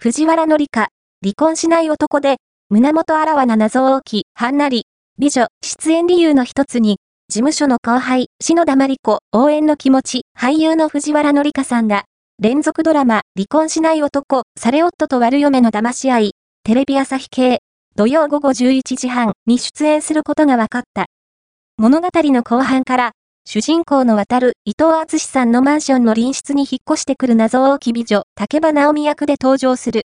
藤原紀香、離婚しない男で、胸元あらわな謎多き、はんなり、美女、出演理由の一つに、事務所の後輩、篠田真理子、応援の気持ち、俳優の藤原紀香さんが、連続ドラマ、離婚しない男、され夫と悪嫁の騙し合い、テレビ朝日系、土曜午後11時半に出演することが分かった。物語の後半から、主人公の渡る伊藤敦さんのマンションの隣室に引っ越してくる謎多き美女、竹場直美役で登場する。